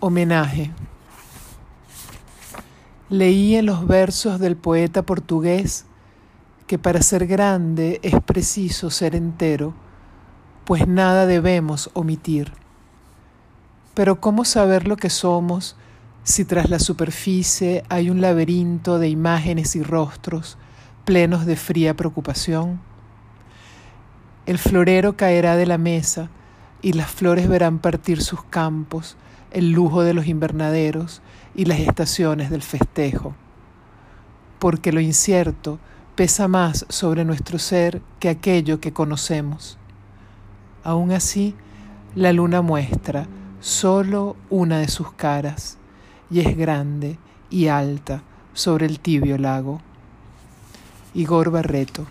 Homenaje. Leí en los versos del poeta portugués que para ser grande es preciso ser entero, pues nada debemos omitir. Pero ¿cómo saber lo que somos si tras la superficie hay un laberinto de imágenes y rostros plenos de fría preocupación? El florero caerá de la mesa y las flores verán partir sus campos, el lujo de los invernaderos y las estaciones del festejo, porque lo incierto pesa más sobre nuestro ser que aquello que conocemos. Aún así, la luna muestra solo una de sus caras y es grande y alta sobre el tibio lago. Igor Barreto